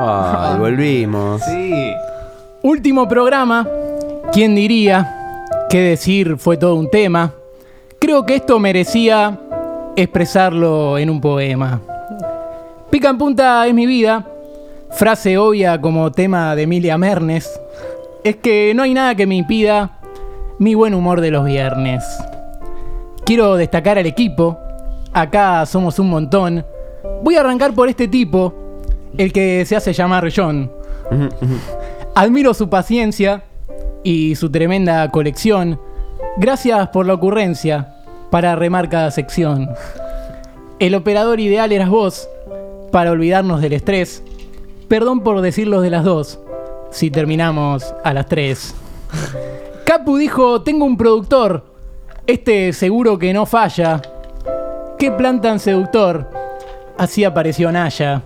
Ay, volvimos. Sí. Último programa. ¿Quién diría? ¿Qué decir? Fue todo un tema. Creo que esto merecía expresarlo en un poema. Pica en punta es mi vida. Frase obvia como tema de Emilia Mernes. Es que no hay nada que me impida mi buen humor de los viernes. Quiero destacar al equipo. Acá somos un montón. Voy a arrancar por este tipo, el que se hace llamar John. Admiro su paciencia y su tremenda colección. Gracias por la ocurrencia para remar cada sección. El operador ideal eras vos para olvidarnos del estrés. Perdón por decirlo de las dos, si terminamos a las tres. Capu dijo, tengo un productor, este seguro que no falla. Qué plan tan seductor. Así apareció Naya.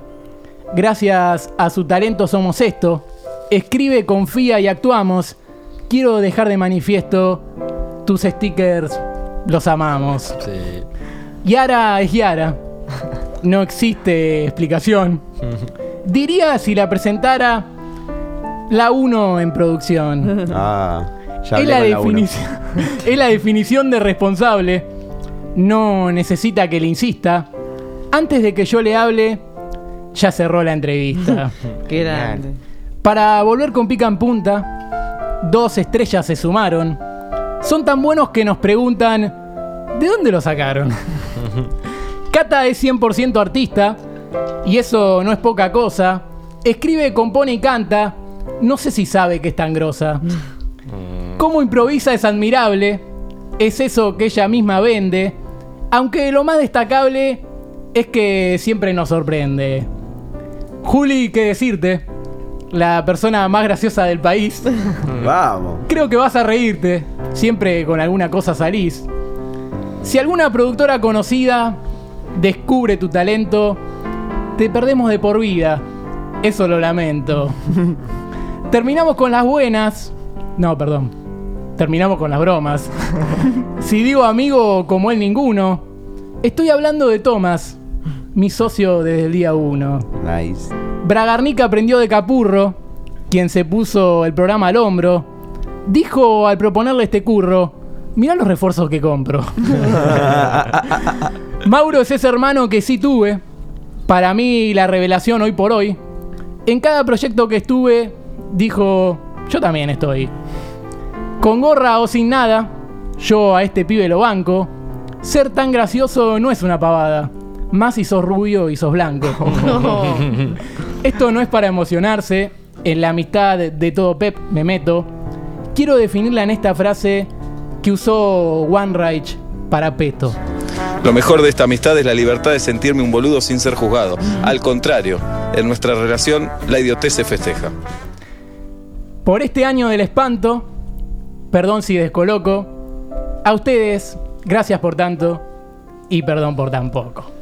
Gracias a su talento somos esto. Escribe, confía y actuamos. Quiero dejar de manifiesto tus stickers, los amamos. Sí. Yara es Yara. No existe explicación. Diría si la presentara la 1 en producción. Ah, ya Es la, definición, es la definición de responsable. No necesita que le insista. Antes de que yo le hable, ya cerró la entrevista. Qué grande. Para volver con pica en punta, dos estrellas se sumaron. Son tan buenos que nos preguntan, ¿de dónde lo sacaron? Cata es 100% artista, y eso no es poca cosa. Escribe, compone y canta. No sé si sabe que es tan grosa. Cómo improvisa es admirable. Es eso que ella misma vende. Aunque lo más destacable es que siempre nos sorprende. Juli, ¿qué decirte? La persona más graciosa del país. Vamos. Creo que vas a reírte. Siempre con alguna cosa salís. Si alguna productora conocida descubre tu talento, te perdemos de por vida. Eso lo lamento. Terminamos con las buenas. No, perdón. Terminamos con las bromas. si digo amigo como él ninguno, estoy hablando de Tomás, mi socio desde el día uno. Nice. Bragarnica aprendió de Capurro, quien se puso el programa al hombro. Dijo al proponerle este curro, mirá los refuerzos que compro. Mauro es ese hermano que sí tuve. Para mí la revelación hoy por hoy. En cada proyecto que estuve, dijo, yo también estoy. Con gorra o sin nada, yo a este pibe lo banco. Ser tan gracioso no es una pavada. Más si sos rubio y sos blanco. Esto no es para emocionarse. En la amistad de todo Pep me meto. Quiero definirla en esta frase que usó One Reich para Peto. Lo mejor de esta amistad es la libertad de sentirme un boludo sin ser juzgado. Al contrario, en nuestra relación la idiotez se festeja. Por este año del espanto, perdón si descoloco, a ustedes, gracias por tanto y perdón por tan poco.